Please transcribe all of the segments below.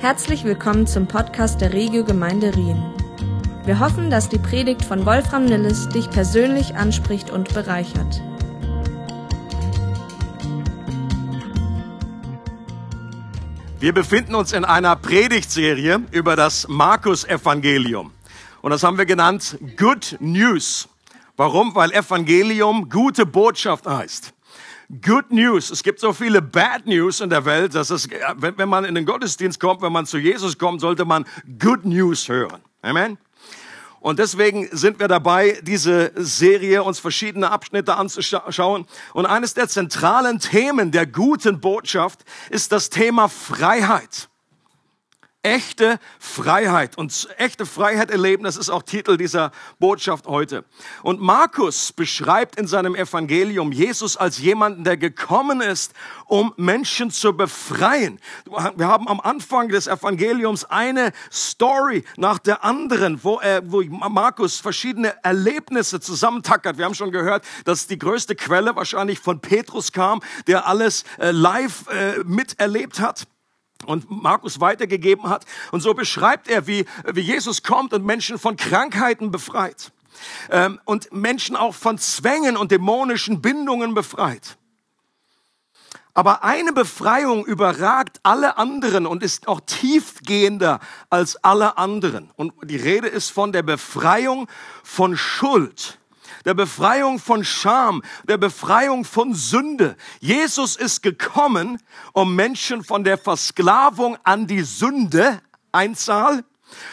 Herzlich willkommen zum Podcast der Regio Gemeinde Rien. Wir hoffen, dass die Predigt von Wolfram Nilles dich persönlich anspricht und bereichert. Wir befinden uns in einer Predigtserie über das Markus-Evangelium. Und das haben wir genannt Good News. Warum? Weil Evangelium gute Botschaft heißt. Good News. Es gibt so viele Bad News in der Welt, dass es, wenn, man in den Gottesdienst kommt, wenn man zu Jesus kommt, sollte man Good News hören. Amen. Und deswegen sind wir dabei, diese Serie uns verschiedene Abschnitte anzuschauen. Und eines der zentralen Themen der guten Botschaft ist das Thema Freiheit echte Freiheit. Und echte Freiheit erleben, das ist auch Titel dieser Botschaft heute. Und Markus beschreibt in seinem Evangelium Jesus als jemanden, der gekommen ist, um Menschen zu befreien. Wir haben am Anfang des Evangeliums eine Story nach der anderen, wo, er, wo Markus verschiedene Erlebnisse zusammentackert. Wir haben schon gehört, dass die größte Quelle wahrscheinlich von Petrus kam, der alles äh, live äh, miterlebt hat und Markus weitergegeben hat. Und so beschreibt er, wie, wie Jesus kommt und Menschen von Krankheiten befreit. Ähm, und Menschen auch von Zwängen und dämonischen Bindungen befreit. Aber eine Befreiung überragt alle anderen und ist auch tiefgehender als alle anderen. Und die Rede ist von der Befreiung von Schuld der Befreiung von Scham, der Befreiung von Sünde. Jesus ist gekommen, um Menschen von der Versklavung an die Sünde, Einzahl,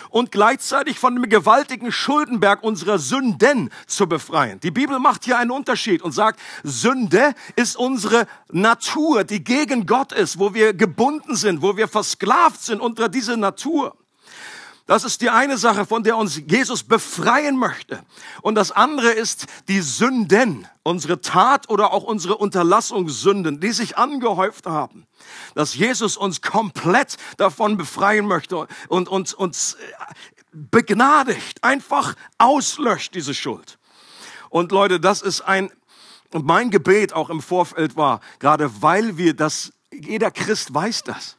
und gleichzeitig von dem gewaltigen Schuldenberg unserer Sünden zu befreien. Die Bibel macht hier einen Unterschied und sagt, Sünde ist unsere Natur, die gegen Gott ist, wo wir gebunden sind, wo wir versklavt sind unter diese Natur. Das ist die eine Sache, von der uns Jesus befreien möchte. Und das andere ist die Sünden, unsere Tat oder auch unsere Unterlassungssünden, die sich angehäuft haben. Dass Jesus uns komplett davon befreien möchte und uns, uns begnadigt, einfach auslöscht diese Schuld. Und Leute, das ist ein, mein Gebet auch im Vorfeld war, gerade weil wir das, jeder Christ weiß das.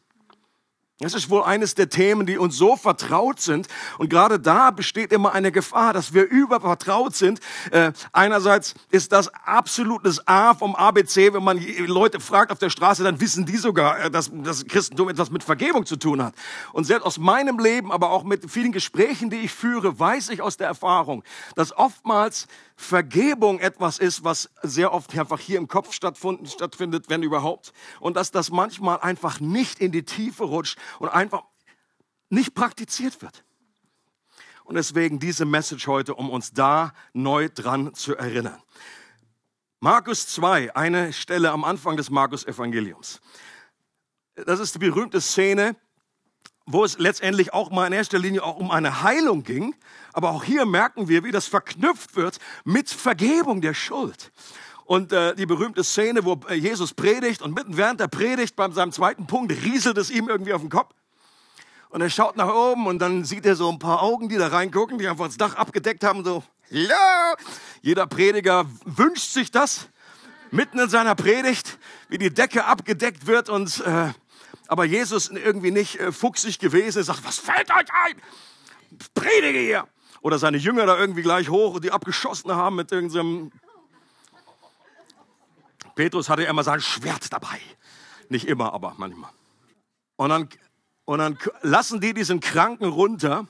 Das ist wohl eines der Themen, die uns so vertraut sind. Und gerade da besteht immer eine Gefahr, dass wir übervertraut sind. Äh, einerseits ist das absolutes A vom ABC. Wenn man Leute fragt auf der Straße, dann wissen die sogar, äh, dass das Christentum etwas mit Vergebung zu tun hat. Und selbst aus meinem Leben, aber auch mit vielen Gesprächen, die ich führe, weiß ich aus der Erfahrung, dass oftmals Vergebung etwas ist, was sehr oft einfach hier im Kopf stattfindet, wenn überhaupt. Und dass das manchmal einfach nicht in die Tiefe rutscht und einfach nicht praktiziert wird. Und deswegen diese Message heute, um uns da neu dran zu erinnern. Markus 2, eine Stelle am Anfang des Markus-Evangeliums. Das ist die berühmte Szene, wo es letztendlich auch mal in erster Linie auch um eine Heilung ging. Aber auch hier merken wir, wie das verknüpft wird mit Vergebung der Schuld. Und äh, die berühmte Szene, wo äh, Jesus predigt und mitten während der Predigt, bei seinem zweiten Punkt, rieselt es ihm irgendwie auf den Kopf. Und er schaut nach oben und dann sieht er so ein paar Augen, die da reingucken, die einfach das Dach abgedeckt haben, so, ja. Jeder Prediger wünscht sich das, mitten in seiner Predigt, wie die Decke abgedeckt wird und äh, aber Jesus irgendwie nicht äh, fuchsig gewesen, sagt, was fällt euch ein? Predige hier. Oder seine Jünger da irgendwie gleich hoch und die abgeschossen haben mit irgendeinem... Petrus hatte immer sein Schwert dabei. Nicht immer, aber manchmal. Und dann, und dann lassen die diesen Kranken runter.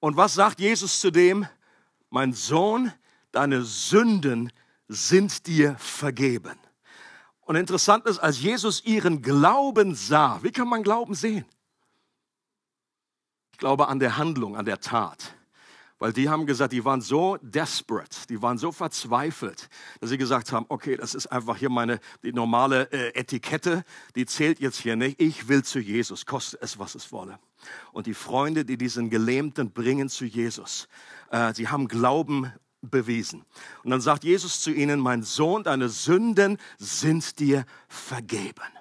Und was sagt Jesus zu dem? Mein Sohn, deine Sünden sind dir vergeben. Und interessant ist, als Jesus ihren Glauben sah, wie kann man Glauben sehen? Ich glaube an der Handlung, an der Tat. Weil die haben gesagt, die waren so desperate, die waren so verzweifelt, dass sie gesagt haben, okay, das ist einfach hier meine die normale äh, Etikette, die zählt jetzt hier nicht. Ich will zu Jesus, koste es, was es wolle. Und die Freunde, die diesen Gelähmten bringen zu Jesus, äh, sie haben Glauben bewiesen. Und dann sagt Jesus zu ihnen, mein Sohn, deine Sünden sind dir vergeben.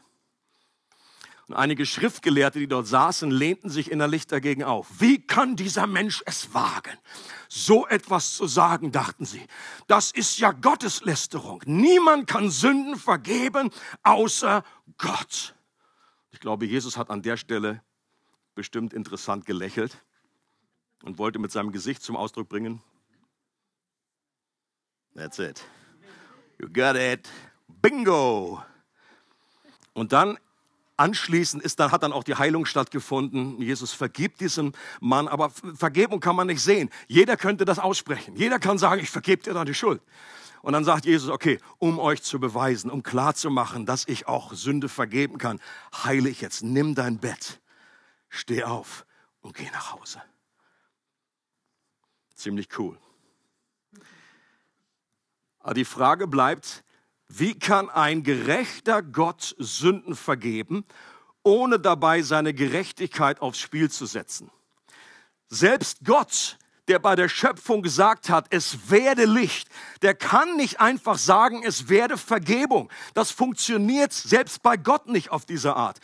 Und einige Schriftgelehrte, die dort saßen, lehnten sich innerlich dagegen auf. Wie kann dieser Mensch es wagen, so etwas zu sagen, dachten sie. Das ist ja Gotteslästerung. Niemand kann Sünden vergeben, außer Gott. Ich glaube, Jesus hat an der Stelle bestimmt interessant gelächelt und wollte mit seinem Gesicht zum Ausdruck bringen, That's it. You got it. Bingo. Und dann anschließend ist dann, hat dann auch die Heilung stattgefunden. Jesus vergibt diesem Mann, aber Vergebung kann man nicht sehen. Jeder könnte das aussprechen. Jeder kann sagen, ich vergebe dir deine Schuld. Und dann sagt Jesus, okay, um euch zu beweisen, um klarzumachen, dass ich auch Sünde vergeben kann, heile ich jetzt. Nimm dein Bett, steh auf und geh nach Hause. Ziemlich cool. Aber die Frage bleibt, wie kann ein gerechter Gott Sünden vergeben, ohne dabei seine Gerechtigkeit aufs Spiel zu setzen? Selbst Gott, der bei der Schöpfung gesagt hat, es werde Licht, der kann nicht einfach sagen, es werde Vergebung. Das funktioniert selbst bei Gott nicht auf diese Art.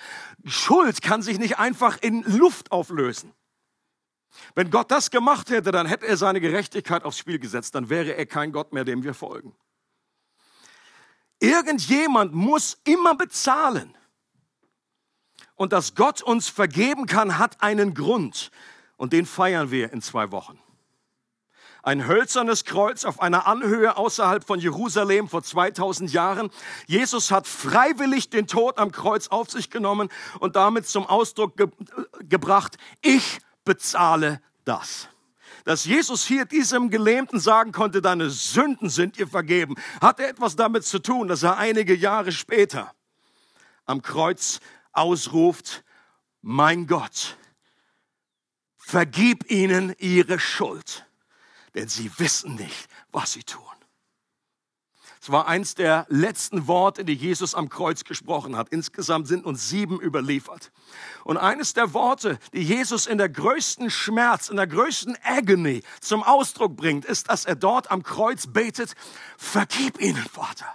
Schuld kann sich nicht einfach in Luft auflösen. Wenn Gott das gemacht hätte, dann hätte er seine Gerechtigkeit aufs Spiel gesetzt, dann wäre er kein Gott mehr, dem wir folgen. Irgendjemand muss immer bezahlen. Und dass Gott uns vergeben kann, hat einen Grund. Und den feiern wir in zwei Wochen. Ein hölzernes Kreuz auf einer Anhöhe außerhalb von Jerusalem vor 2000 Jahren. Jesus hat freiwillig den Tod am Kreuz auf sich genommen und damit zum Ausdruck ge gebracht, ich bezahle das. Dass Jesus hier diesem Gelähmten sagen konnte, deine Sünden sind dir vergeben, hatte etwas damit zu tun, dass er einige Jahre später am Kreuz ausruft, mein Gott, vergib ihnen ihre Schuld, denn sie wissen nicht, was sie tun. Es war eins der letzten Worte, die Jesus am Kreuz gesprochen hat. Insgesamt sind uns sieben überliefert. Und eines der Worte, die Jesus in der größten Schmerz, in der größten Agony zum Ausdruck bringt, ist, dass er dort am Kreuz betet, vergib ihnen, Vater,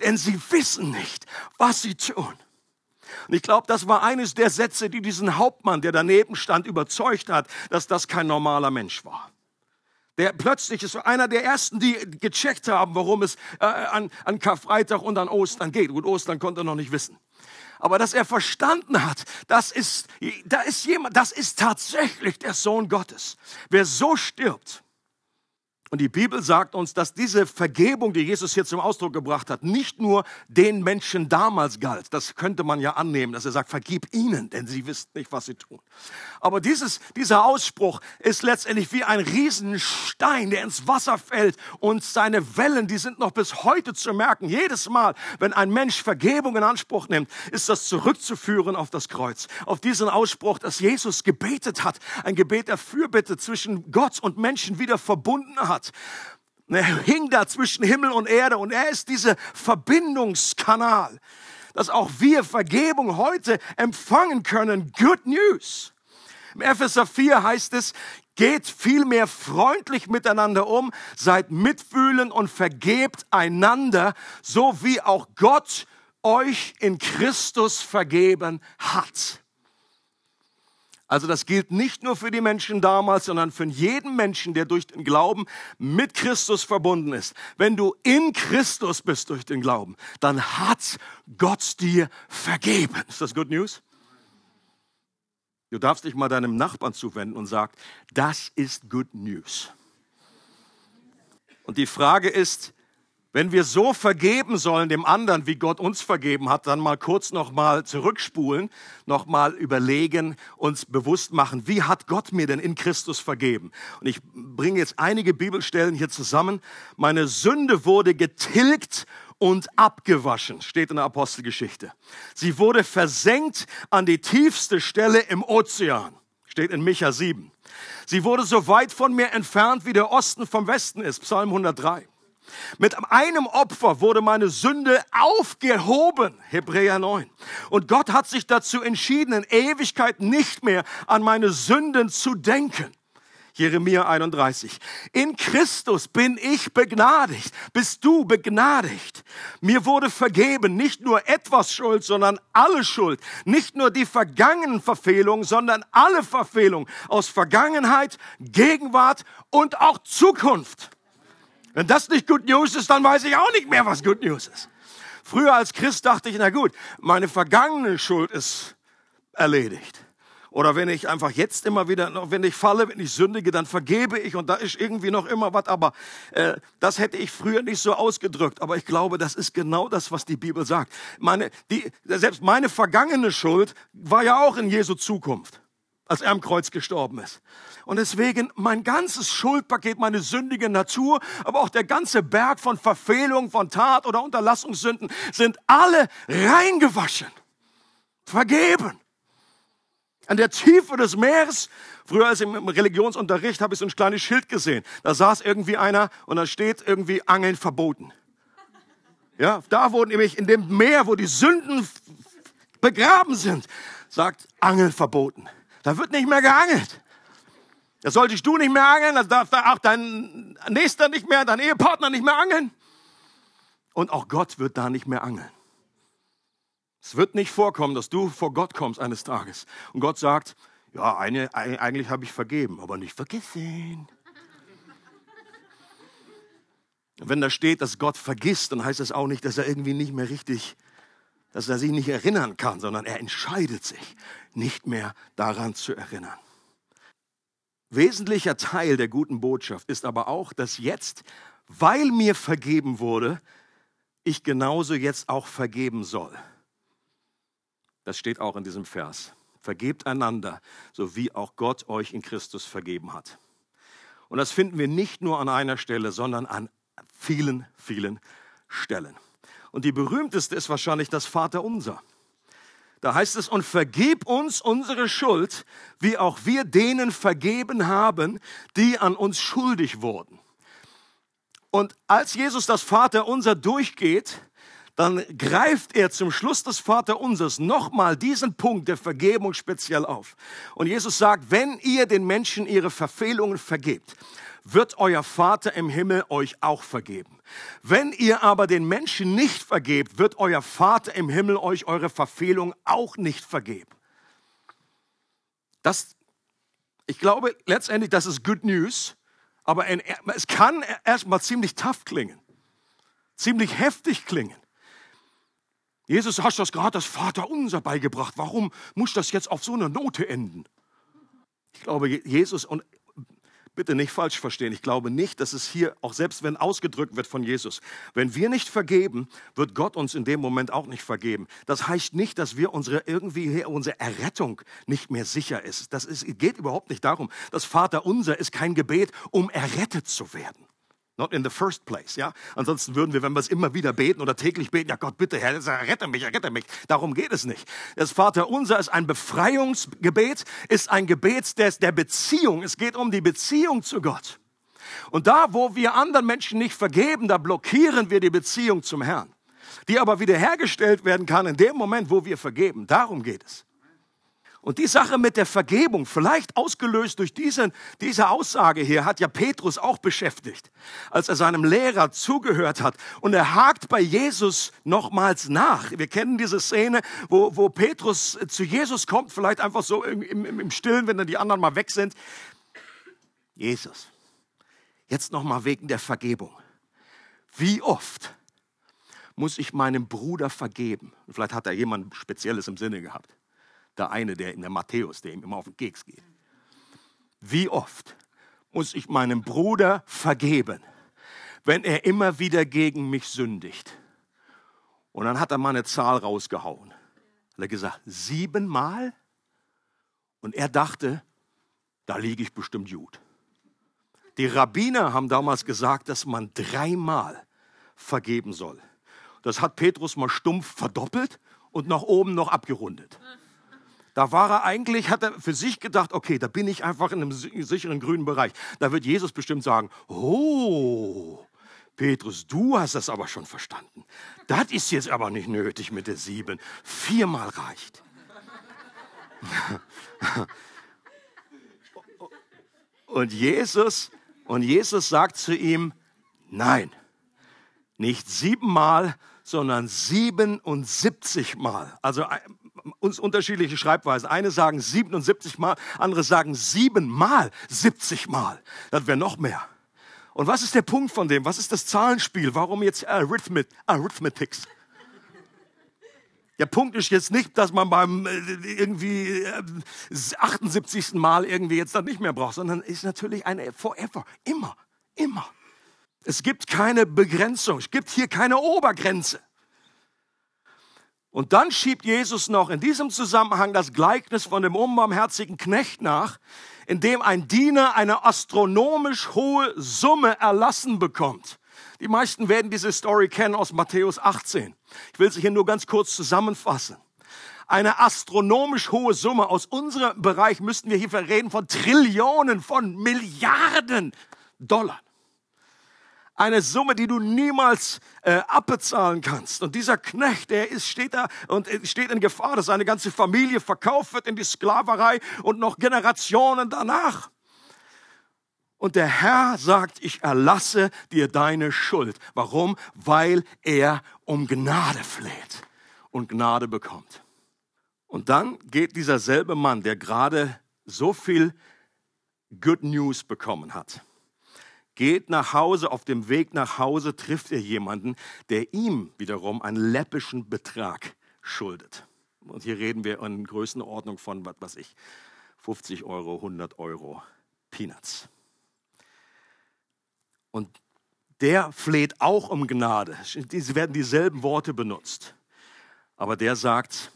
denn sie wissen nicht, was sie tun. Und ich glaube, das war eines der Sätze, die diesen Hauptmann, der daneben stand, überzeugt hat, dass das kein normaler Mensch war. Der plötzlich ist einer der ersten, die gecheckt haben, warum es äh, an, an Karfreitag und an Ostern geht. Gut, Ostern konnte er noch nicht wissen. Aber dass er verstanden hat, das ist, da ist jemand, das ist tatsächlich der Sohn Gottes. Wer so stirbt, und die Bibel sagt uns, dass diese Vergebung, die Jesus hier zum Ausdruck gebracht hat, nicht nur den Menschen damals galt. Das könnte man ja annehmen, dass er sagt, vergib ihnen, denn sie wissen nicht, was sie tun. Aber dieses, dieser Ausspruch ist letztendlich wie ein Riesenstein, der ins Wasser fällt und seine Wellen, die sind noch bis heute zu merken. Jedes Mal, wenn ein Mensch Vergebung in Anspruch nimmt, ist das zurückzuführen auf das Kreuz. Auf diesen Ausspruch, dass Jesus gebetet hat. Ein Gebet der Fürbitte zwischen Gott und Menschen wieder verbunden hat hat. Er hing da zwischen Himmel und Erde und er ist dieser Verbindungskanal, dass auch wir Vergebung heute empfangen können. Good News. Im Epheser 4 heißt es, geht vielmehr freundlich miteinander um, seid mitfühlend und vergebt einander, so wie auch Gott euch in Christus vergeben hat. Also das gilt nicht nur für die Menschen damals, sondern für jeden Menschen, der durch den Glauben mit Christus verbunden ist. Wenn du in Christus bist durch den Glauben, dann hat Gott dir vergeben. Ist das Good News? Du darfst dich mal deinem Nachbarn zuwenden und sagen, das ist Good News. Und die Frage ist, wenn wir so vergeben sollen dem anderen, wie Gott uns vergeben hat, dann mal kurz noch mal zurückspulen, noch mal überlegen, uns bewusst machen, wie hat Gott mir denn in Christus vergeben? Und ich bringe jetzt einige Bibelstellen hier zusammen. Meine Sünde wurde getilgt und abgewaschen, steht in der Apostelgeschichte. Sie wurde versenkt an die tiefste Stelle im Ozean, steht in Micha 7. Sie wurde so weit von mir entfernt, wie der Osten vom Westen ist, Psalm 103. Mit einem Opfer wurde meine Sünde aufgehoben, Hebräer 9. Und Gott hat sich dazu entschieden, in Ewigkeit nicht mehr an meine Sünden zu denken. Jeremia 31. In Christus bin ich begnadigt. Bist du begnadigt? Mir wurde vergeben nicht nur etwas Schuld, sondern alle Schuld. Nicht nur die vergangenen Verfehlungen, sondern alle Verfehlungen aus Vergangenheit, Gegenwart und auch Zukunft. Wenn das nicht Good News ist, dann weiß ich auch nicht mehr, was Good News ist. Früher als Christ dachte ich, na gut, meine vergangene Schuld ist erledigt. Oder wenn ich einfach jetzt immer wieder, wenn ich falle, wenn ich sündige, dann vergebe ich und da ist irgendwie noch immer was. Aber äh, das hätte ich früher nicht so ausgedrückt. Aber ich glaube, das ist genau das, was die Bibel sagt. Meine, die, selbst meine vergangene Schuld war ja auch in Jesu Zukunft, als er am Kreuz gestorben ist. Und deswegen mein ganzes Schuldpaket, meine sündige Natur, aber auch der ganze Berg von Verfehlung, von Tat oder Unterlassungssünden sind alle reingewaschen, vergeben. An der Tiefe des Meeres, früher als im Religionsunterricht, habe ich so ein kleines Schild gesehen. Da saß irgendwie einer und da steht irgendwie Angeln verboten. Ja, da wo nämlich in dem Meer, wo die Sünden begraben sind, sagt Angeln verboten. Da wird nicht mehr geangelt. Da solltest du nicht mehr angeln, da darf auch dein Nächster nicht mehr, dein Ehepartner nicht mehr angeln. Und auch Gott wird da nicht mehr angeln. Es wird nicht vorkommen, dass du vor Gott kommst eines Tages und Gott sagt, ja, eine, eigentlich habe ich vergeben, aber nicht vergessen. Wenn da steht, dass Gott vergisst, dann heißt das auch nicht, dass er irgendwie nicht mehr richtig, dass er sich nicht erinnern kann, sondern er entscheidet sich, nicht mehr daran zu erinnern. Wesentlicher Teil der guten Botschaft ist aber auch, dass jetzt, weil mir vergeben wurde, ich genauso jetzt auch vergeben soll. Das steht auch in diesem Vers. Vergebt einander, so wie auch Gott euch in Christus vergeben hat. Und das finden wir nicht nur an einer Stelle, sondern an vielen, vielen Stellen. Und die berühmteste ist wahrscheinlich das Vaterunser. Da heißt es, und vergib uns unsere Schuld, wie auch wir denen vergeben haben, die an uns schuldig wurden. Und als Jesus das Vaterunser durchgeht, dann greift er zum Schluss des Vaterunsers nochmal diesen Punkt der Vergebung speziell auf. Und Jesus sagt, wenn ihr den Menschen ihre Verfehlungen vergebt, wird euer Vater im Himmel euch auch vergeben. Wenn ihr aber den Menschen nicht vergebt, wird euer Vater im Himmel euch eure Verfehlung auch nicht vergeben. Das, ich glaube letztendlich, das ist Good News, aber es kann erstmal ziemlich tough klingen, ziemlich heftig klingen. Jesus, hast das gerade das Vaterunser beigebracht. Warum muss das jetzt auf so einer Note enden? Ich glaube, Jesus, und bitte nicht falsch verstehen, ich glaube nicht, dass es hier, auch selbst wenn ausgedrückt wird von Jesus, wenn wir nicht vergeben, wird Gott uns in dem Moment auch nicht vergeben. Das heißt nicht, dass wir unsere irgendwie, unsere Errettung nicht mehr sicher ist. Das ist, geht überhaupt nicht darum. Das Vaterunser ist kein Gebet, um errettet zu werden. Not in the first place, ja. Ansonsten würden wir, wenn wir es immer wieder beten oder täglich beten, ja Gott, bitte, Herr, rette mich, rette mich. Darum geht es nicht. Das Vaterunser ist ein Befreiungsgebet, ist ein Gebet des, der Beziehung. Es geht um die Beziehung zu Gott. Und da, wo wir anderen Menschen nicht vergeben, da blockieren wir die Beziehung zum Herrn. Die aber wiederhergestellt werden kann in dem Moment, wo wir vergeben. Darum geht es. Und die Sache mit der Vergebung, vielleicht ausgelöst durch diese, diese Aussage hier, hat ja Petrus auch beschäftigt, als er seinem Lehrer zugehört hat. Und er hakt bei Jesus nochmals nach. Wir kennen diese Szene, wo, wo Petrus zu Jesus kommt, vielleicht einfach so im, im, im Stillen, wenn dann die anderen mal weg sind. Jesus, jetzt nochmal wegen der Vergebung. Wie oft muss ich meinem Bruder vergeben? Vielleicht hat er jemand Spezielles im Sinne gehabt der eine, der in der Matthäus, der ihm immer auf den Keks geht. Wie oft muss ich meinem Bruder vergeben, wenn er immer wieder gegen mich sündigt? Und dann hat er mal eine Zahl rausgehauen. Hat er gesagt, siebenmal? Und er dachte, da liege ich bestimmt gut. Die Rabbiner haben damals gesagt, dass man dreimal vergeben soll. Das hat Petrus mal stumpf verdoppelt und nach oben noch abgerundet. Da war er eigentlich, hat er für sich gedacht, okay, da bin ich einfach in einem sicheren grünen Bereich. Da wird Jesus bestimmt sagen, oh, Petrus, du hast das aber schon verstanden. Das ist jetzt aber nicht nötig mit der sieben. Viermal reicht. Und Jesus, und Jesus sagt zu ihm, nein, nicht siebenmal, sondern 77 Mal. Also uns unterschiedliche Schreibweisen. Eine sagen 77 Mal, andere sagen 7 Mal 70 Mal. Das wäre noch mehr. Und was ist der Punkt von dem? Was ist das Zahlenspiel? Warum jetzt Arithmet Arithmetics? Der Punkt ist jetzt nicht, dass man beim äh, irgendwie 78. Äh, Mal irgendwie jetzt dann nicht mehr braucht, sondern ist natürlich eine Forever. Immer, immer. Es gibt keine Begrenzung. Es gibt hier keine Obergrenze. Und dann schiebt Jesus noch in diesem Zusammenhang das Gleichnis von dem unbarmherzigen Knecht nach, in dem ein Diener eine astronomisch hohe Summe erlassen bekommt. Die meisten werden diese Story kennen aus Matthäus 18. Ich will sie hier nur ganz kurz zusammenfassen. Eine astronomisch hohe Summe. Aus unserem Bereich müssten wir hier reden von Trillionen, von Milliarden Dollar. Eine Summe, die du niemals äh, abbezahlen kannst. Und dieser Knecht, der ist, steht da und äh, steht in Gefahr, dass seine ganze Familie verkauft wird in die Sklaverei und noch Generationen danach. Und der Herr sagt, ich erlasse dir deine Schuld. Warum? Weil er um Gnade fleht und Gnade bekommt. Und dann geht dieser selbe Mann, der gerade so viel Good News bekommen hat, geht nach Hause, auf dem Weg nach Hause trifft er jemanden, der ihm wiederum einen läppischen Betrag schuldet. Und hier reden wir in Größenordnung von, was weiß ich, 50 Euro, 100 Euro Peanuts. Und der fleht auch um Gnade. Es werden dieselben Worte benutzt. Aber der sagt,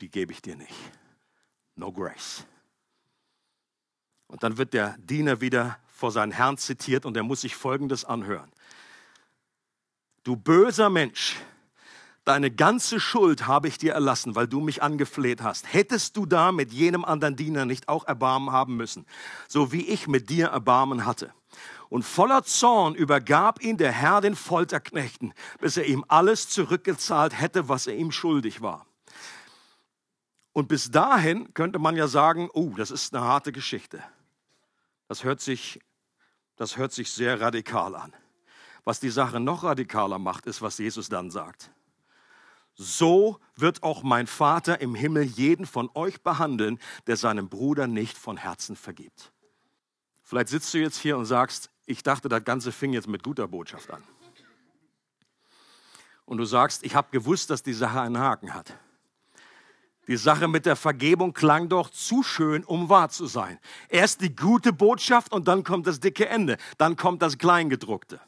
die gebe ich dir nicht. No grace. Und dann wird der Diener wieder vor seinen Herrn zitiert und er muss sich Folgendes anhören. Du böser Mensch, deine ganze Schuld habe ich dir erlassen, weil du mich angefleht hast. Hättest du da mit jenem anderen Diener nicht auch Erbarmen haben müssen, so wie ich mit dir Erbarmen hatte? Und voller Zorn übergab ihn der Herr den Folterknechten, bis er ihm alles zurückgezahlt hätte, was er ihm schuldig war. Und bis dahin könnte man ja sagen, oh, das ist eine harte Geschichte. Das hört sich, das hört sich sehr radikal an. Was die Sache noch radikaler macht, ist, was Jesus dann sagt. So wird auch mein Vater im Himmel jeden von euch behandeln, der seinem Bruder nicht von Herzen vergibt. Vielleicht sitzt du jetzt hier und sagst, ich dachte, das Ganze fing jetzt mit guter Botschaft an. Und du sagst, ich habe gewusst, dass die Sache einen Haken hat. Die Sache mit der Vergebung klang doch zu schön, um wahr zu sein. Erst die gute Botschaft und dann kommt das dicke Ende. Dann kommt das Kleingedruckte.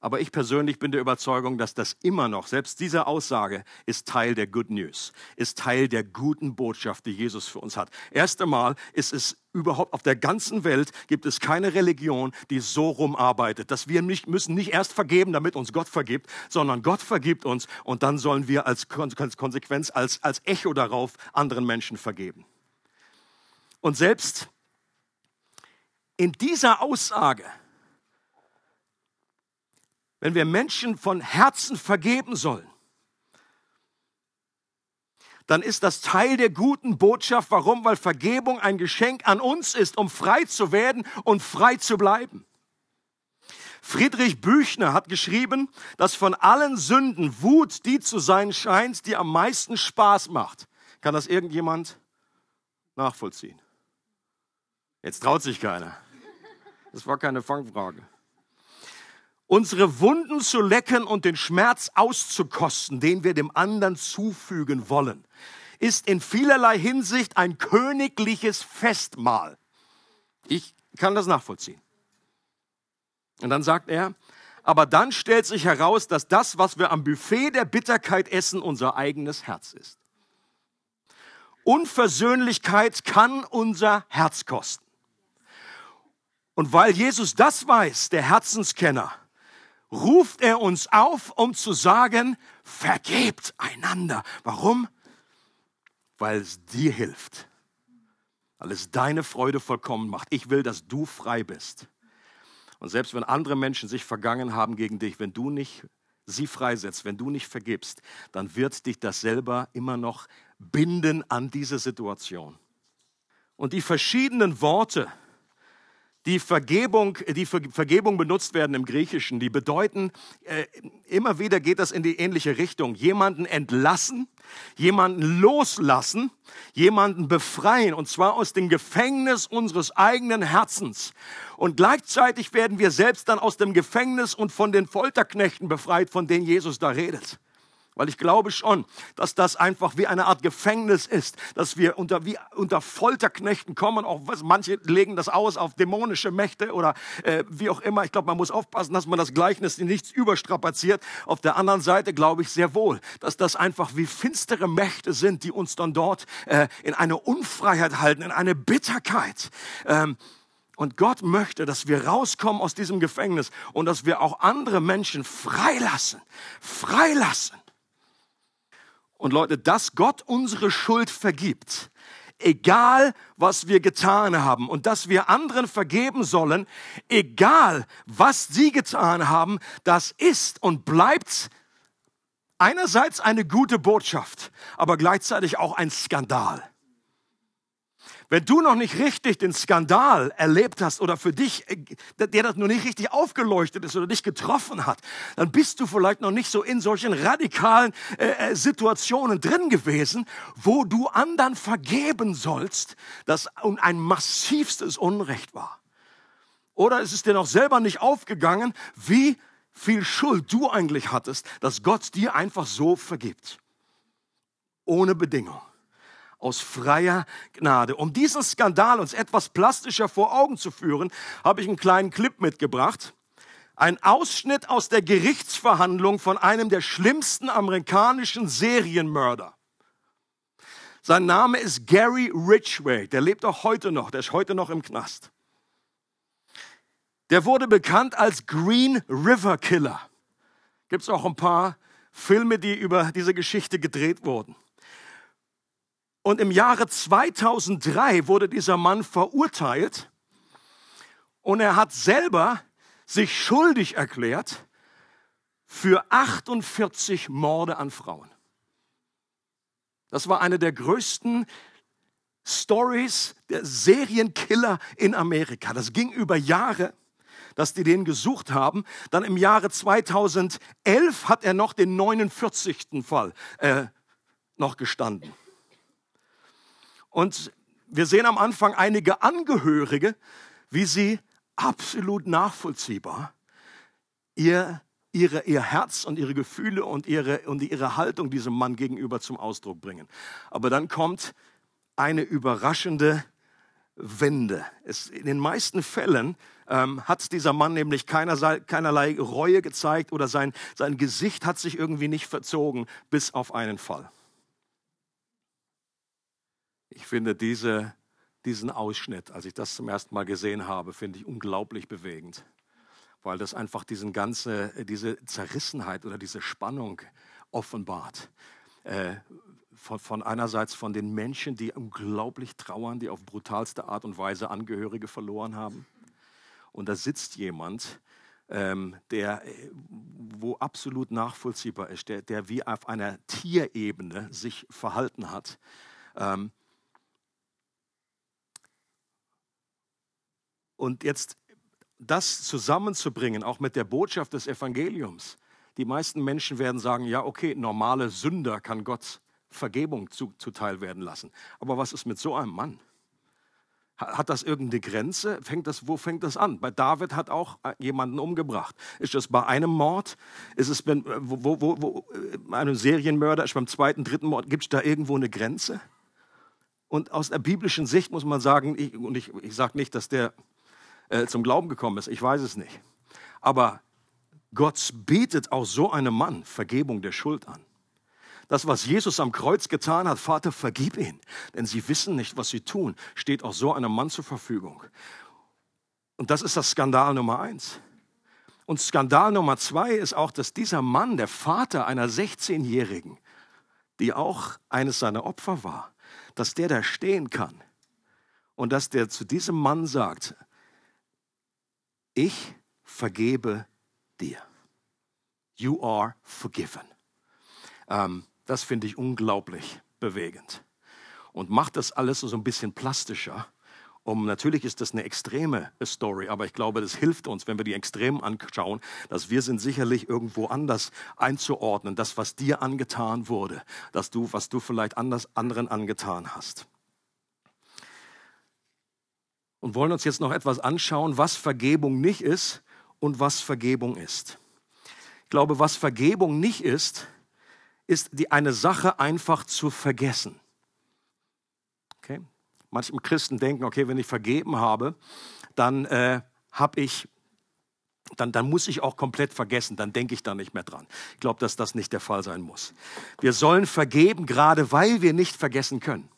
Aber ich persönlich bin der Überzeugung, dass das immer noch, selbst diese Aussage ist Teil der Good News, ist Teil der guten Botschaft, die Jesus für uns hat. Erst einmal ist es überhaupt auf der ganzen Welt gibt es keine Religion, die so rumarbeitet, dass wir nicht, müssen nicht erst vergeben, damit uns Gott vergibt, sondern Gott vergibt uns und dann sollen wir als Konsequenz, als, als Echo darauf anderen Menschen vergeben. Und selbst in dieser Aussage, wenn wir Menschen von Herzen vergeben sollen, dann ist das Teil der guten Botschaft. Warum? Weil Vergebung ein Geschenk an uns ist, um frei zu werden und frei zu bleiben. Friedrich Büchner hat geschrieben, dass von allen Sünden Wut die zu sein scheint, die am meisten Spaß macht. Kann das irgendjemand nachvollziehen? Jetzt traut sich keiner. Das war keine Fangfrage unsere Wunden zu lecken und den Schmerz auszukosten, den wir dem anderen zufügen wollen, ist in vielerlei Hinsicht ein königliches Festmahl. Ich kann das nachvollziehen. Und dann sagt er, aber dann stellt sich heraus, dass das, was wir am Buffet der Bitterkeit essen, unser eigenes Herz ist. Unversöhnlichkeit kann unser Herz kosten. Und weil Jesus das weiß, der Herzenskenner, ruft er uns auf, um zu sagen, vergebt einander. Warum? Weil es dir hilft. Weil es deine Freude vollkommen macht. Ich will, dass du frei bist. Und selbst wenn andere Menschen sich vergangen haben gegen dich, wenn du nicht sie freisetzt, wenn du nicht vergibst, dann wird dich das selber immer noch binden an diese Situation. Und die verschiedenen Worte, die Vergebung, die Vergebung benutzt werden im Griechischen, die bedeuten, äh, immer wieder geht das in die ähnliche Richtung. Jemanden entlassen, jemanden loslassen, jemanden befreien, und zwar aus dem Gefängnis unseres eigenen Herzens. Und gleichzeitig werden wir selbst dann aus dem Gefängnis und von den Folterknechten befreit, von denen Jesus da redet. Weil ich glaube schon, dass das einfach wie eine Art Gefängnis ist, dass wir unter, wie unter Folterknechten kommen. Auch was, manche legen das aus auf dämonische Mächte oder äh, wie auch immer. Ich glaube, man muss aufpassen, dass man das Gleichnis nichts überstrapaziert. Auf der anderen Seite glaube ich sehr wohl, dass das einfach wie finstere Mächte sind, die uns dann dort äh, in eine Unfreiheit halten, in eine Bitterkeit. Ähm, und Gott möchte, dass wir rauskommen aus diesem Gefängnis und dass wir auch andere Menschen freilassen. Freilassen. Und Leute, dass Gott unsere Schuld vergibt, egal was wir getan haben und dass wir anderen vergeben sollen, egal was sie getan haben, das ist und bleibt einerseits eine gute Botschaft, aber gleichzeitig auch ein Skandal. Wenn du noch nicht richtig den Skandal erlebt hast oder für dich, äh, der das nur nicht richtig aufgeleuchtet ist oder dich getroffen hat, dann bist du vielleicht noch nicht so in solchen radikalen äh, äh Situationen drin gewesen, wo du anderen vergeben sollst, dass ein massivstes Unrecht war. Oder ist es dir noch selber nicht aufgegangen, wie viel Schuld du eigentlich hattest, dass Gott dir einfach so vergibt. Ohne Bedingung aus freier Gnade. Um diesen Skandal uns etwas plastischer vor Augen zu führen, habe ich einen kleinen Clip mitgebracht. Ein Ausschnitt aus der Gerichtsverhandlung von einem der schlimmsten amerikanischen Serienmörder. Sein Name ist Gary Ridgway. Der lebt auch heute noch. Der ist heute noch im Knast. Der wurde bekannt als Green River Killer. Gibt es auch ein paar Filme, die über diese Geschichte gedreht wurden. Und im Jahre 2003 wurde dieser Mann verurteilt und er hat selber sich schuldig erklärt für 48 Morde an Frauen. Das war eine der größten Stories der Serienkiller in Amerika. Das ging über Jahre, dass die den gesucht haben. Dann im Jahre 2011 hat er noch den 49. Fall äh, noch gestanden. Und wir sehen am Anfang einige Angehörige, wie sie absolut nachvollziehbar ihr, ihre, ihr Herz und ihre Gefühle und ihre, und ihre Haltung diesem Mann gegenüber zum Ausdruck bringen. Aber dann kommt eine überraschende Wende. Es, in den meisten Fällen ähm, hat dieser Mann nämlich keinerlei, keinerlei Reue gezeigt oder sein, sein Gesicht hat sich irgendwie nicht verzogen, bis auf einen Fall. Ich finde diese, diesen Ausschnitt, als ich das zum ersten Mal gesehen habe, finde ich unglaublich bewegend, weil das einfach diesen ganze, diese Zerrissenheit oder diese Spannung offenbart. Äh, von, von, einerseits von den Menschen, die unglaublich trauern, die auf brutalste Art und Weise Angehörige verloren haben. Und da sitzt jemand, ähm, der, wo absolut nachvollziehbar ist, der, der wie auf einer Tierebene sich verhalten hat. Ähm, Und jetzt das zusammenzubringen, auch mit der Botschaft des Evangeliums. Die meisten Menschen werden sagen, ja, okay, normale Sünder kann Gott Vergebung zu, zuteil werden lassen. Aber was ist mit so einem Mann? Hat das irgendeine Grenze? Fängt das, wo fängt das an? Bei David hat auch jemanden umgebracht. Ist das bei einem Mord? Ist es bei wo, wo, wo, äh, einem Serienmörder? Ist beim zweiten, dritten Mord? Gibt es da irgendwo eine Grenze? Und aus der biblischen Sicht muss man sagen, ich, und ich, ich sage nicht, dass der äh, zum Glauben gekommen ist. Ich weiß es nicht. Aber Gott bietet auch so einem Mann Vergebung der Schuld an. Das, was Jesus am Kreuz getan hat, Vater, vergib ihn, denn sie wissen nicht, was sie tun, steht auch so einem Mann zur Verfügung. Und das ist das Skandal Nummer eins. Und Skandal Nummer zwei ist auch, dass dieser Mann, der Vater einer 16-Jährigen, die auch eines seiner Opfer war, dass der da stehen kann und dass der zu diesem Mann sagt, ich vergebe dir. You are forgiven. Ähm, das finde ich unglaublich bewegend und macht das alles so ein bisschen plastischer. Um, natürlich ist das eine extreme Story, aber ich glaube, das hilft uns, wenn wir die Extremen anschauen, dass wir sind sicherlich irgendwo anders einzuordnen, das, was dir angetan wurde, dass du, was du vielleicht anders anderen angetan hast und wollen uns jetzt noch etwas anschauen, was Vergebung nicht ist und was Vergebung ist. Ich glaube, was Vergebung nicht ist, ist die eine Sache einfach zu vergessen. Okay? Manche Christen denken, okay, wenn ich vergeben habe, dann äh, habe ich dann, dann muss ich auch komplett vergessen, dann denke ich da nicht mehr dran. Ich glaube, dass das nicht der Fall sein muss. Wir sollen vergeben, gerade weil wir nicht vergessen können.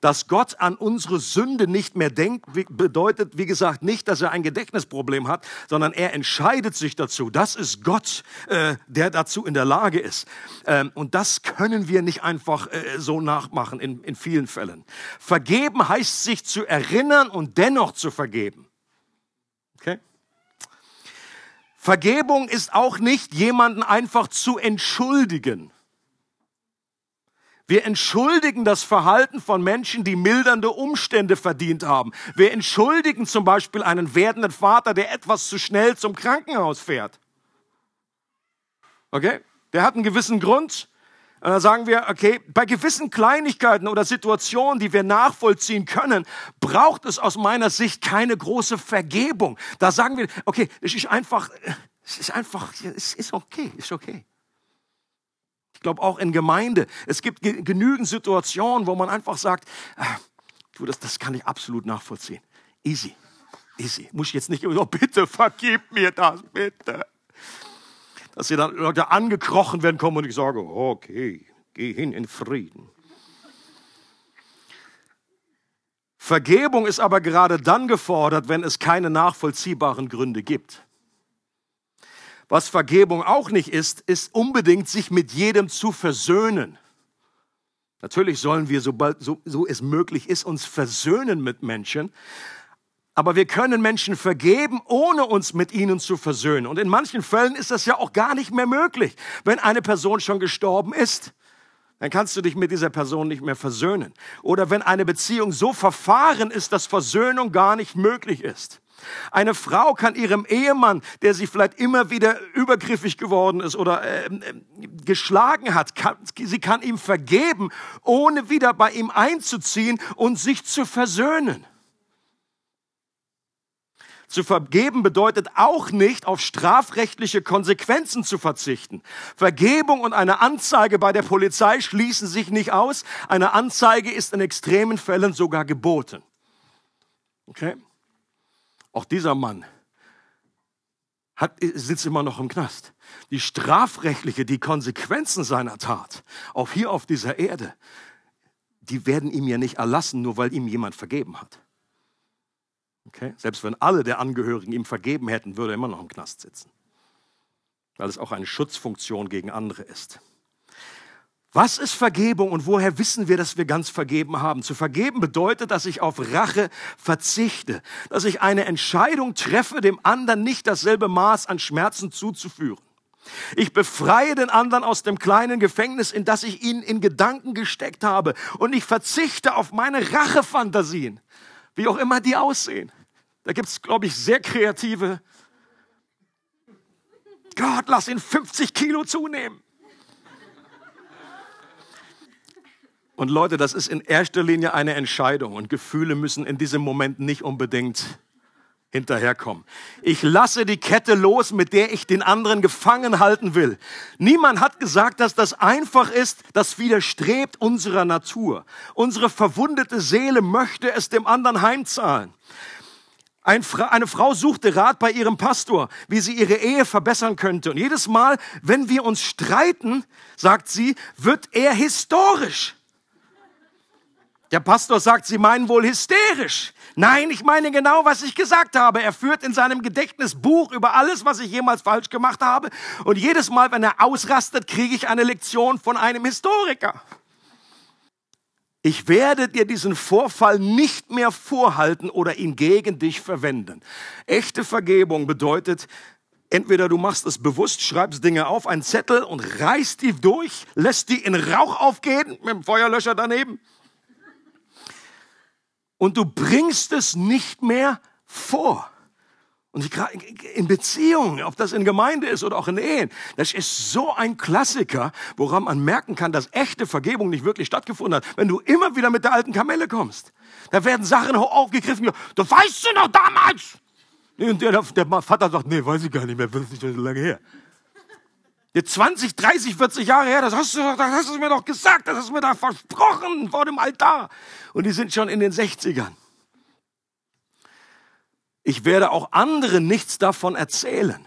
Dass Gott an unsere Sünde nicht mehr denkt, bedeutet, wie gesagt, nicht, dass er ein Gedächtnisproblem hat, sondern er entscheidet sich dazu. Das ist Gott, äh, der dazu in der Lage ist. Ähm, und das können wir nicht einfach äh, so nachmachen in, in vielen Fällen. Vergeben heißt, sich zu erinnern und dennoch zu vergeben. Okay? Vergebung ist auch nicht, jemanden einfach zu entschuldigen. Wir entschuldigen das Verhalten von Menschen, die mildernde Umstände verdient haben. Wir entschuldigen zum Beispiel einen werdenden Vater, der etwas zu schnell zum Krankenhaus fährt. Okay? Der hat einen gewissen Grund. Und dann sagen wir, okay, bei gewissen Kleinigkeiten oder Situationen, die wir nachvollziehen können, braucht es aus meiner Sicht keine große Vergebung. Da sagen wir, okay, es ist einfach, es ist einfach, es ist okay, ist okay. Ich glaube auch in Gemeinde, es gibt genügend Situationen, wo man einfach sagt, ah, du, das, das kann ich absolut nachvollziehen. Easy, easy. Muss ich jetzt nicht immer so, bitte vergib mir das, bitte dass sie dann Leute angekrochen werden kommen und ich sage, okay, geh hin in Frieden. Vergebung ist aber gerade dann gefordert, wenn es keine nachvollziehbaren Gründe gibt. Was Vergebung auch nicht ist, ist unbedingt sich mit jedem zu versöhnen. Natürlich sollen wir, sobald so, so es möglich ist, uns versöhnen mit Menschen, aber wir können Menschen vergeben, ohne uns mit ihnen zu versöhnen. Und in manchen Fällen ist das ja auch gar nicht mehr möglich. Wenn eine Person schon gestorben ist, dann kannst du dich mit dieser Person nicht mehr versöhnen. Oder wenn eine Beziehung so verfahren ist, dass Versöhnung gar nicht möglich ist. Eine Frau kann ihrem Ehemann, der sie vielleicht immer wieder übergriffig geworden ist oder äh, geschlagen hat, kann, sie kann ihm vergeben, ohne wieder bei ihm einzuziehen und sich zu versöhnen. Zu vergeben bedeutet auch nicht, auf strafrechtliche Konsequenzen zu verzichten. Vergebung und eine Anzeige bei der Polizei schließen sich nicht aus. Eine Anzeige ist in extremen Fällen sogar geboten. Okay? Auch dieser Mann hat, sitzt immer noch im Knast. Die strafrechtliche, die Konsequenzen seiner Tat, auch hier auf dieser Erde, die werden ihm ja nicht erlassen, nur weil ihm jemand vergeben hat. Okay? Selbst wenn alle der Angehörigen ihm vergeben hätten, würde er immer noch im Knast sitzen. Weil es auch eine Schutzfunktion gegen andere ist. Was ist Vergebung und woher wissen wir, dass wir ganz vergeben haben? Zu vergeben bedeutet, dass ich auf Rache verzichte, dass ich eine Entscheidung treffe, dem anderen nicht dasselbe Maß an Schmerzen zuzuführen. Ich befreie den anderen aus dem kleinen Gefängnis, in das ich ihn in Gedanken gesteckt habe. Und ich verzichte auf meine Rachefantasien, wie auch immer die aussehen. Da gibt es, glaube ich, sehr kreative. Gott, lass ihn 50 Kilo zunehmen. Und Leute, das ist in erster Linie eine Entscheidung und Gefühle müssen in diesem Moment nicht unbedingt hinterherkommen. Ich lasse die Kette los, mit der ich den anderen gefangen halten will. Niemand hat gesagt, dass das einfach ist. Das widerstrebt unserer Natur. Unsere verwundete Seele möchte es dem anderen heimzahlen. Eine Frau suchte Rat bei ihrem Pastor, wie sie ihre Ehe verbessern könnte. Und jedes Mal, wenn wir uns streiten, sagt sie, wird er historisch. Der Pastor sagt, Sie meinen wohl hysterisch. Nein, ich meine genau, was ich gesagt habe. Er führt in seinem Gedächtnis Buch über alles, was ich jemals falsch gemacht habe. Und jedes Mal, wenn er ausrastet, kriege ich eine Lektion von einem Historiker. Ich werde dir diesen Vorfall nicht mehr vorhalten oder ihn gegen dich verwenden. Echte Vergebung bedeutet, entweder du machst es bewusst, schreibst Dinge auf, einen Zettel und reißt die durch, lässt die in Rauch aufgehen mit dem Feuerlöscher daneben. Und du bringst es nicht mehr vor. Und in Beziehungen, ob das in Gemeinde ist oder auch in Ehen, das ist so ein Klassiker, woran man merken kann, dass echte Vergebung nicht wirklich stattgefunden hat. Wenn du immer wieder mit der alten Kamelle kommst, da werden Sachen aufgegriffen. Du weißt du noch damals? Und der, der Vater sagt, nee, weiß ich gar nicht mehr, das ist nicht so lange her. Jetzt 20, 30, 40 Jahre her, das hast, du, das hast du mir doch gesagt, das hast du mir da versprochen vor dem Altar. Und die sind schon in den 60ern. Ich werde auch anderen nichts davon erzählen.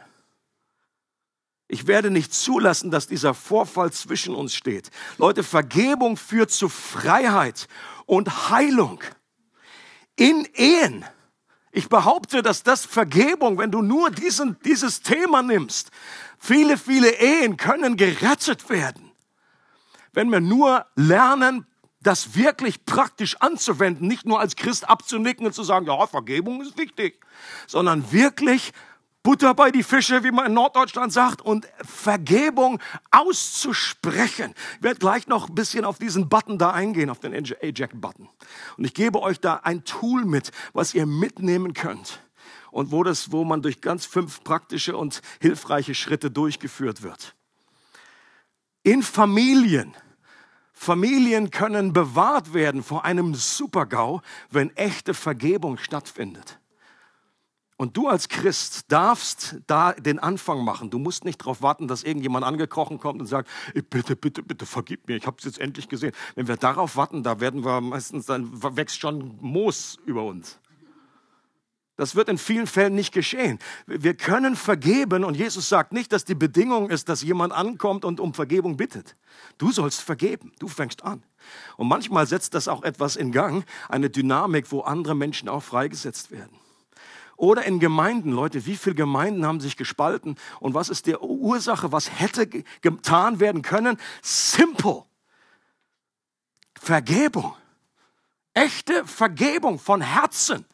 Ich werde nicht zulassen, dass dieser Vorfall zwischen uns steht. Leute, Vergebung führt zu Freiheit und Heilung in Ehen. Ich behaupte, dass das Vergebung, wenn du nur diesen, dieses Thema nimmst, viele, viele Ehen können gerettet werden. Wenn wir nur lernen, das wirklich praktisch anzuwenden, nicht nur als Christ abzunicken und zu sagen, ja, Vergebung ist wichtig, sondern wirklich Butter bei die Fische, wie man in Norddeutschland sagt, und Vergebung auszusprechen. Ich werde gleich noch ein bisschen auf diesen Button da eingehen, auf den Eject-Button. Und ich gebe euch da ein Tool mit, was ihr mitnehmen könnt und wo, das, wo man durch ganz fünf praktische und hilfreiche Schritte durchgeführt wird. In Familien. Familien können bewahrt werden vor einem Supergau, wenn echte Vergebung stattfindet. Und du als Christ darfst da den Anfang machen. Du musst nicht darauf warten, dass irgendjemand angekrochen kommt und sagt, bitte, bitte, bitte, vergib mir, ich habe es jetzt endlich gesehen. Wenn wir darauf warten, da werden wir meistens, dann wächst schon Moos über uns. Das wird in vielen Fällen nicht geschehen. Wir können vergeben und Jesus sagt nicht, dass die Bedingung ist, dass jemand ankommt und um Vergebung bittet. Du sollst vergeben, du fängst an. Und manchmal setzt das auch etwas in Gang, eine Dynamik, wo andere Menschen auch freigesetzt werden. Oder in Gemeinden, Leute, wie viele Gemeinden haben sich gespalten und was ist die Ursache, was hätte getan werden können? Simple. Vergebung. Echte Vergebung von Herzen.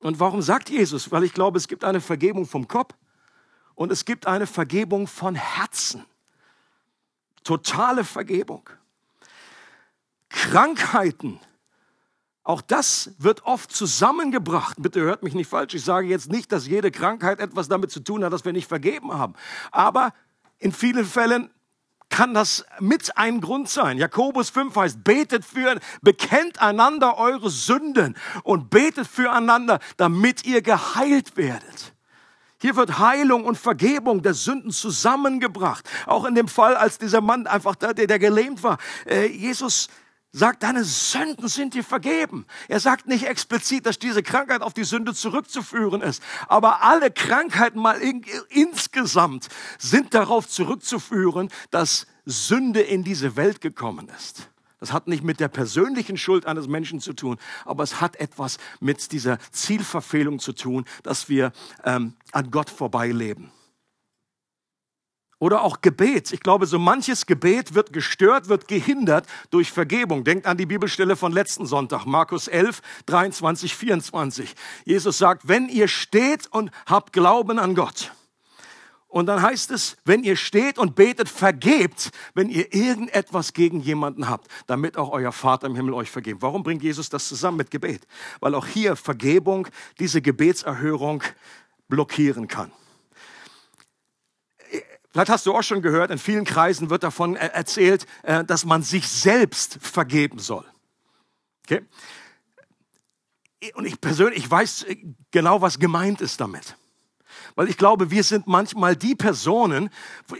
Und warum sagt Jesus? Weil ich glaube, es gibt eine Vergebung vom Kopf und es gibt eine Vergebung von Herzen. Totale Vergebung. Krankheiten auch das wird oft zusammengebracht. Bitte hört mich nicht falsch. Ich sage jetzt nicht, dass jede Krankheit etwas damit zu tun hat, dass wir nicht vergeben haben. Aber in vielen Fällen kann das mit ein Grund sein. Jakobus 5 heißt, betet für, bekennt einander eure Sünden und betet füreinander, damit ihr geheilt werdet. Hier wird Heilung und Vergebung der Sünden zusammengebracht. Auch in dem Fall, als dieser Mann einfach da, der, der gelähmt war. Äh, Jesus sagt, deine Sünden sind dir vergeben. Er sagt nicht explizit, dass diese Krankheit auf die Sünde zurückzuführen ist. Aber alle Krankheiten mal in, insgesamt sind darauf zurückzuführen, dass Sünde in diese Welt gekommen ist. Das hat nicht mit der persönlichen Schuld eines Menschen zu tun, aber es hat etwas mit dieser Zielverfehlung zu tun, dass wir ähm, an Gott vorbeileben. Oder auch Gebet. Ich glaube, so manches Gebet wird gestört, wird gehindert durch Vergebung. Denkt an die Bibelstelle von letzten Sonntag, Markus 11, 23, 24. Jesus sagt, wenn ihr steht und habt Glauben an Gott. Und dann heißt es, wenn ihr steht und betet, vergebt, wenn ihr irgendetwas gegen jemanden habt, damit auch euer Vater im Himmel euch vergebt. Warum bringt Jesus das zusammen mit Gebet? Weil auch hier Vergebung diese Gebetserhörung blockieren kann. Vielleicht hast du auch schon gehört, in vielen Kreisen wird davon äh, erzählt, äh, dass man sich selbst vergeben soll. Okay? Und ich persönlich, ich weiß äh, genau, was gemeint ist damit. Weil ich glaube, wir sind manchmal die Personen,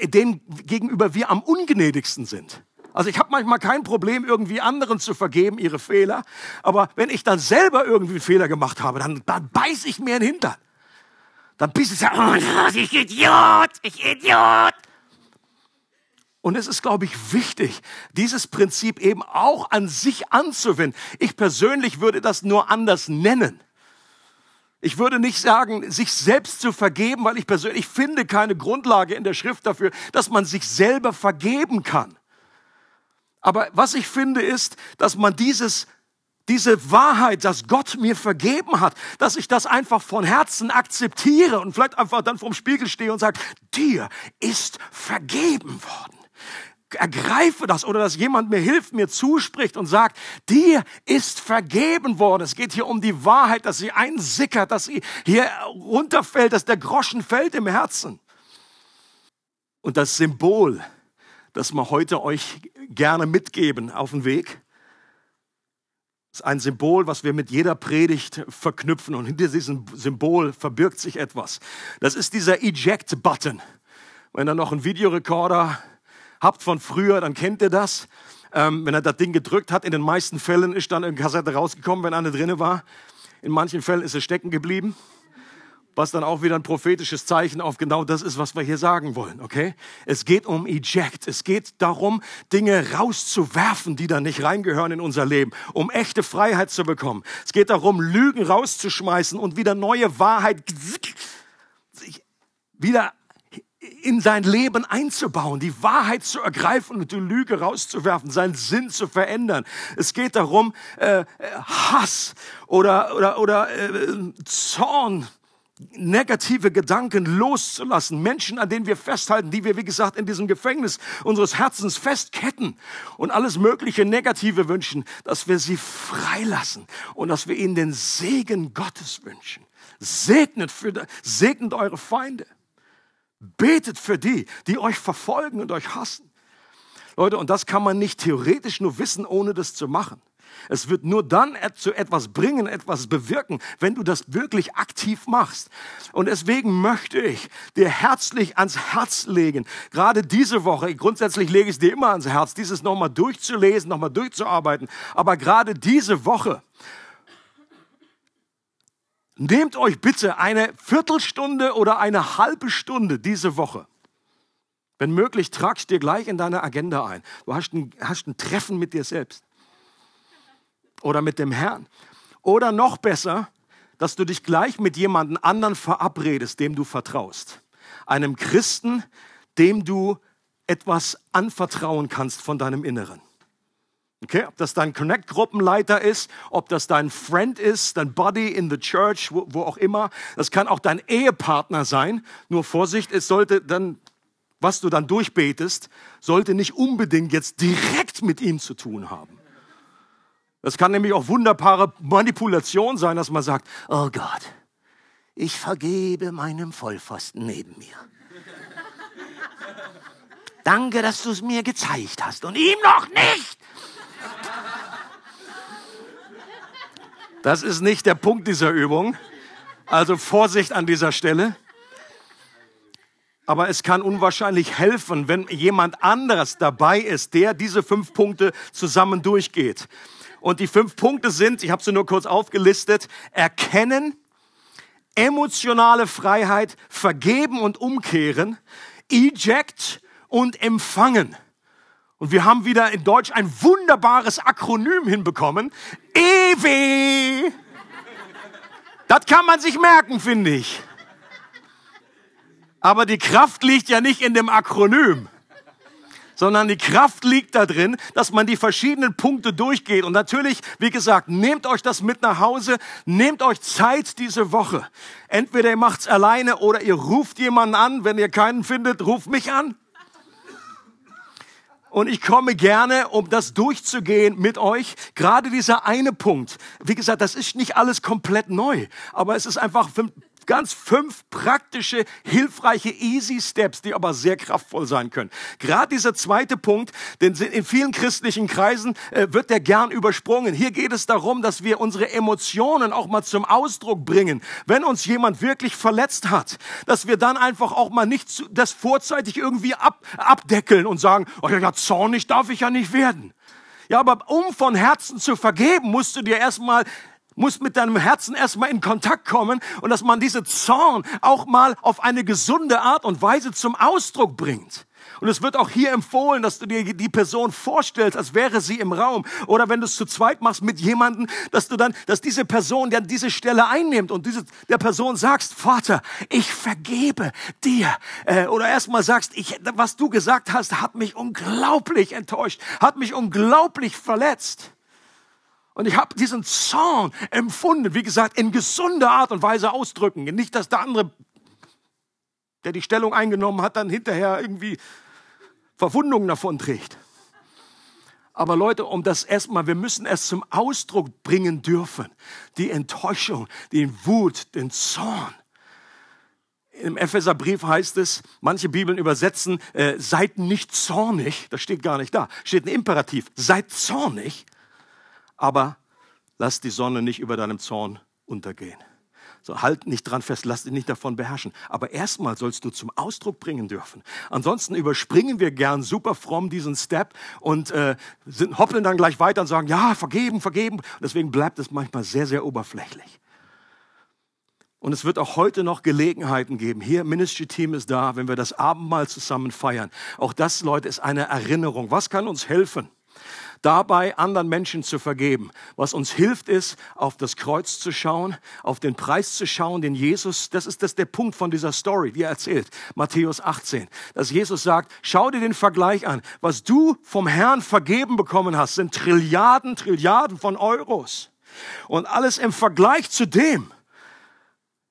denen gegenüber wir am ungnädigsten sind. Also ich habe manchmal kein Problem, irgendwie anderen zu vergeben, ihre Fehler. Aber wenn ich dann selber irgendwie einen Fehler gemacht habe, dann, dann beiß ich mir den Hintern dann bist du so, oh, ich Idiot, ich Idiot. Und es ist, glaube ich, wichtig, dieses Prinzip eben auch an sich anzuwenden. Ich persönlich würde das nur anders nennen. Ich würde nicht sagen, sich selbst zu vergeben, weil ich persönlich finde keine Grundlage in der Schrift dafür, dass man sich selber vergeben kann. Aber was ich finde ist, dass man dieses diese Wahrheit, dass Gott mir vergeben hat, dass ich das einfach von Herzen akzeptiere und vielleicht einfach dann vorm Spiegel stehe und sage, dir ist vergeben worden. Ergreife das oder dass jemand mir hilft, mir zuspricht und sagt, dir ist vergeben worden. Es geht hier um die Wahrheit, dass sie einsickert, dass sie hier runterfällt, dass der Groschen fällt im Herzen. Und das Symbol, das wir heute euch gerne mitgeben auf den Weg, ist ein Symbol, was wir mit jeder Predigt verknüpfen. Und hinter diesem Symbol verbirgt sich etwas. Das ist dieser Eject-Button. Wenn ihr noch einen Videorekorder habt von früher, dann kennt ihr das. Ähm, wenn er das Ding gedrückt hat, in den meisten Fällen ist dann eine Kassette rausgekommen, wenn eine drinne war. In manchen Fällen ist es stecken geblieben was dann auch wieder ein prophetisches Zeichen auf genau das ist, was wir hier sagen wollen, okay? Es geht um Eject. Es geht darum, Dinge rauszuwerfen, die da nicht reingehören in unser Leben, um echte Freiheit zu bekommen. Es geht darum, Lügen rauszuschmeißen und wieder neue Wahrheit wieder in sein Leben einzubauen, die Wahrheit zu ergreifen und die Lüge rauszuwerfen, seinen Sinn zu verändern. Es geht darum, äh, Hass oder, oder, oder äh, Zorn negative Gedanken loszulassen, Menschen, an denen wir festhalten, die wir, wie gesagt, in diesem Gefängnis unseres Herzens festketten und alles mögliche Negative wünschen, dass wir sie freilassen und dass wir ihnen den Segen Gottes wünschen. Segnet, für, segnet eure Feinde. Betet für die, die euch verfolgen und euch hassen. Leute, und das kann man nicht theoretisch nur wissen, ohne das zu machen. Es wird nur dann zu etwas bringen, etwas bewirken, wenn du das wirklich aktiv machst. Und deswegen möchte ich dir herzlich ans Herz legen, gerade diese Woche, grundsätzlich lege ich es dir immer ans Herz, dieses nochmal durchzulesen, nochmal durchzuarbeiten, aber gerade diese Woche, nehmt euch bitte eine Viertelstunde oder eine halbe Stunde diese Woche. Wenn möglich, tragst dir gleich in deine Agenda ein. Du hast ein, hast ein Treffen mit dir selbst oder mit dem Herrn. Oder noch besser, dass du dich gleich mit jemandem anderen verabredest, dem du vertraust. Einem Christen, dem du etwas anvertrauen kannst von deinem Inneren. Okay, ob das dein Connect-Gruppenleiter ist, ob das dein Friend ist, dein Buddy in the Church, wo, wo auch immer. Das kann auch dein Ehepartner sein. Nur Vorsicht, es sollte dann, was du dann durchbetest, sollte nicht unbedingt jetzt direkt mit ihm zu tun haben. Das kann nämlich auch wunderbare Manipulation sein, dass man sagt, oh Gott, ich vergebe meinem Vollpfosten neben mir. Danke, dass du es mir gezeigt hast und ihm noch nicht. Das ist nicht der Punkt dieser Übung. Also Vorsicht an dieser Stelle. Aber es kann unwahrscheinlich helfen, wenn jemand anderes dabei ist, der diese fünf Punkte zusammen durchgeht. Und die fünf Punkte sind, ich habe sie nur kurz aufgelistet, erkennen, emotionale Freiheit, vergeben und umkehren, eject und empfangen. Und wir haben wieder in Deutsch ein wunderbares Akronym hinbekommen. EW. Das kann man sich merken, finde ich. Aber die Kraft liegt ja nicht in dem Akronym sondern die Kraft liegt da drin, dass man die verschiedenen Punkte durchgeht. Und natürlich, wie gesagt, nehmt euch das mit nach Hause, nehmt euch Zeit diese Woche. Entweder ihr macht's alleine oder ihr ruft jemanden an. Wenn ihr keinen findet, ruft mich an. Und ich komme gerne, um das durchzugehen mit euch. Gerade dieser eine Punkt. Wie gesagt, das ist nicht alles komplett neu, aber es ist einfach Ganz fünf praktische, hilfreiche, easy Steps, die aber sehr kraftvoll sein können. Gerade dieser zweite Punkt, denn in vielen christlichen Kreisen äh, wird der gern übersprungen. Hier geht es darum, dass wir unsere Emotionen auch mal zum Ausdruck bringen. Wenn uns jemand wirklich verletzt hat, dass wir dann einfach auch mal nicht zu, das vorzeitig irgendwie ab, abdeckeln und sagen, oh ja, ja, zornig darf ich ja nicht werden. Ja, aber um von Herzen zu vergeben, musst du dir erstmal muss mit deinem Herzen erstmal in Kontakt kommen und dass man diese Zorn auch mal auf eine gesunde Art und Weise zum Ausdruck bringt. Und es wird auch hier empfohlen, dass du dir die Person vorstellst, als wäre sie im Raum. Oder wenn du es zu zweit machst mit jemandem, dass du dann, dass diese Person dann diese Stelle einnimmt und diese, der Person sagst, Vater, ich vergebe dir. Äh, oder erstmal sagst, ich, was du gesagt hast, hat mich unglaublich enttäuscht, hat mich unglaublich verletzt. Und ich habe diesen Zorn empfunden, wie gesagt, in gesunder Art und Weise ausdrücken. Nicht, dass der andere, der die Stellung eingenommen hat, dann hinterher irgendwie Verwundungen davon trägt. Aber Leute, um das erstmal, wir müssen es zum Ausdruck bringen dürfen. Die Enttäuschung, den Wut, den Zorn. Im Epheserbrief heißt es, manche Bibeln übersetzen, äh, seid nicht zornig. Das steht gar nicht da. Steht ein Imperativ. Seid zornig aber lass die Sonne nicht über deinem Zorn untergehen. So, halt nicht dran fest, lass dich nicht davon beherrschen. Aber erstmal sollst du zum Ausdruck bringen dürfen. Ansonsten überspringen wir gern super fromm diesen Step und äh, sind, hoppeln dann gleich weiter und sagen, ja, vergeben, vergeben. Deswegen bleibt es manchmal sehr, sehr oberflächlich. Und es wird auch heute noch Gelegenheiten geben. Hier, Ministry Team ist da, wenn wir das Abendmahl zusammen feiern. Auch das, Leute, ist eine Erinnerung. Was kann uns helfen? Dabei anderen Menschen zu vergeben. Was uns hilft, ist, auf das Kreuz zu schauen, auf den Preis zu schauen, den Jesus, das ist das der Punkt von dieser Story, die er erzählt, Matthäus 18, dass Jesus sagt, schau dir den Vergleich an. Was du vom Herrn vergeben bekommen hast, sind Trilliarden, Trilliarden von Euros. Und alles im Vergleich zu dem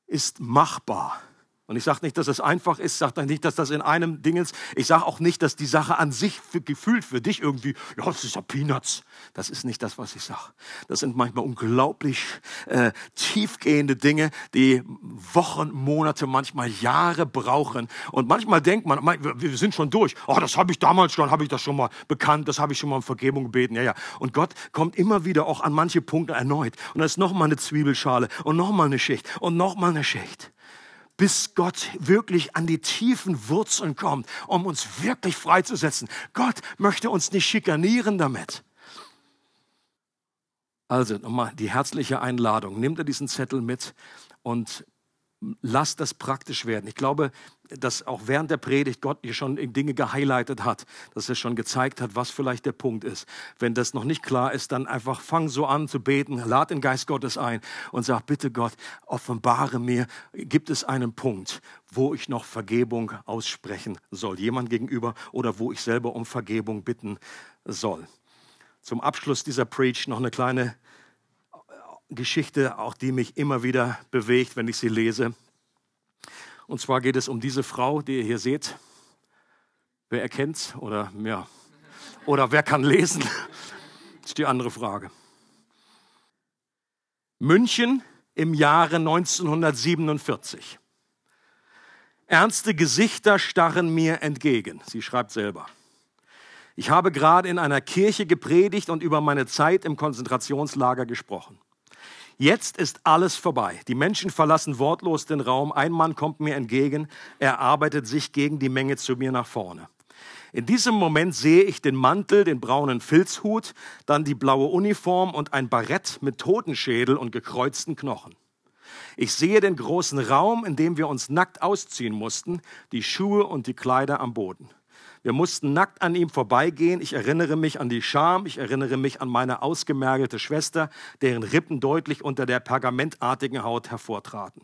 ist machbar. Und ich sage nicht, dass es einfach ist, sage nicht, dass das in einem Ding ist. Ich sage auch nicht, dass die Sache an sich für, gefühlt für dich irgendwie, ja, das ist ja Peanuts. Das ist nicht das, was ich sage. Das sind manchmal unglaublich äh, tiefgehende Dinge, die Wochen, Monate, manchmal Jahre brauchen. Und manchmal denkt man, wir sind schon durch. Oh, das habe ich damals schon, habe ich das schon mal bekannt, das habe ich schon mal um Vergebung gebeten. Ja, ja. Und Gott kommt immer wieder auch an manche Punkte erneut. Und da ist noch mal eine Zwiebelschale und noch mal eine Schicht und noch mal eine Schicht bis Gott wirklich an die tiefen Wurzeln kommt, um uns wirklich freizusetzen. Gott möchte uns nicht schikanieren damit. Also nochmal die herzliche Einladung. Nimm dir diesen Zettel mit und lass das praktisch werden. Ich glaube, dass auch während der Predigt Gott dir schon Dinge gehighlightet hat, dass er schon gezeigt hat, was vielleicht der Punkt ist. Wenn das noch nicht klar ist, dann einfach fang so an zu beten, lad den Geist Gottes ein und sag, bitte Gott, offenbare mir, gibt es einen Punkt, wo ich noch Vergebung aussprechen soll, jemand gegenüber oder wo ich selber um Vergebung bitten soll. Zum Abschluss dieser Preach noch eine kleine Geschichte, auch die mich immer wieder bewegt, wenn ich sie lese. Und zwar geht es um diese Frau, die ihr hier seht. Wer erkennt's oder ja, oder wer kann lesen? Das ist die andere Frage. München im Jahre 1947. Ernste Gesichter starren mir entgegen. Sie schreibt selber. Ich habe gerade in einer Kirche gepredigt und über meine Zeit im Konzentrationslager gesprochen. Jetzt ist alles vorbei. Die Menschen verlassen wortlos den Raum. Ein Mann kommt mir entgegen. Er arbeitet sich gegen die Menge zu mir nach vorne. In diesem Moment sehe ich den Mantel, den braunen Filzhut, dann die blaue Uniform und ein Barett mit Totenschädel und gekreuzten Knochen. Ich sehe den großen Raum, in dem wir uns nackt ausziehen mussten, die Schuhe und die Kleider am Boden. Wir mussten nackt an ihm vorbeigehen. Ich erinnere mich an die Scham. Ich erinnere mich an meine ausgemergelte Schwester, deren Rippen deutlich unter der pergamentartigen Haut hervortraten.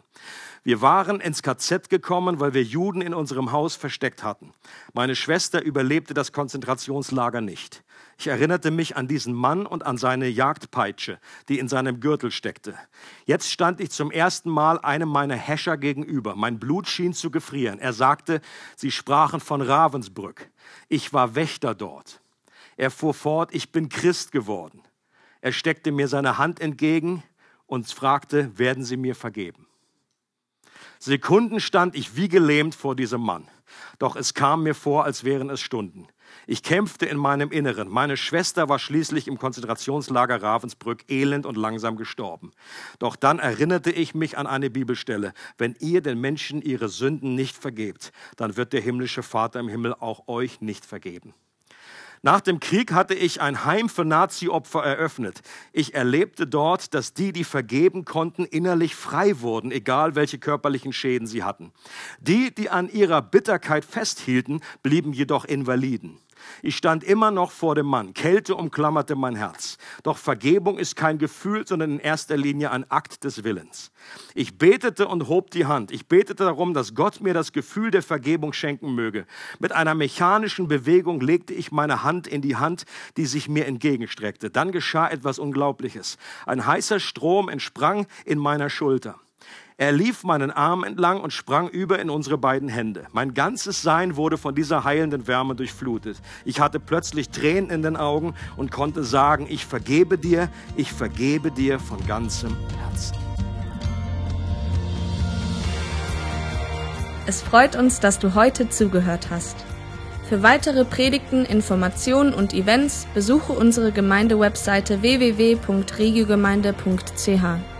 Wir waren ins KZ gekommen, weil wir Juden in unserem Haus versteckt hatten. Meine Schwester überlebte das Konzentrationslager nicht. Ich erinnerte mich an diesen Mann und an seine Jagdpeitsche, die in seinem Gürtel steckte. Jetzt stand ich zum ersten Mal einem meiner Häscher gegenüber. Mein Blut schien zu gefrieren. Er sagte, sie sprachen von Ravensbrück. Ich war Wächter dort. Er fuhr fort, ich bin Christ geworden. Er steckte mir seine Hand entgegen und fragte, werden Sie mir vergeben? Sekunden stand ich wie gelähmt vor diesem Mann. Doch es kam mir vor, als wären es Stunden. Ich kämpfte in meinem Inneren. Meine Schwester war schließlich im Konzentrationslager Ravensbrück elend und langsam gestorben. Doch dann erinnerte ich mich an eine Bibelstelle. Wenn ihr den Menschen ihre Sünden nicht vergebt, dann wird der himmlische Vater im Himmel auch euch nicht vergeben. Nach dem Krieg hatte ich ein Heim für Nazi-Opfer eröffnet. Ich erlebte dort, dass die, die vergeben konnten, innerlich frei wurden, egal welche körperlichen Schäden sie hatten. Die, die an ihrer Bitterkeit festhielten, blieben jedoch Invaliden. Ich stand immer noch vor dem Mann. Kälte umklammerte mein Herz. Doch Vergebung ist kein Gefühl, sondern in erster Linie ein Akt des Willens. Ich betete und hob die Hand. Ich betete darum, dass Gott mir das Gefühl der Vergebung schenken möge. Mit einer mechanischen Bewegung legte ich meine Hand in die Hand, die sich mir entgegenstreckte. Dann geschah etwas Unglaubliches. Ein heißer Strom entsprang in meiner Schulter. Er lief meinen Arm entlang und sprang über in unsere beiden Hände. Mein ganzes Sein wurde von dieser heilenden Wärme durchflutet. Ich hatte plötzlich Tränen in den Augen und konnte sagen, ich vergebe dir, ich vergebe dir von ganzem Herzen. Es freut uns, dass du heute zugehört hast. Für weitere Predigten, Informationen und Events besuche unsere Gemeindewebseite www.regiogemeinde.ch.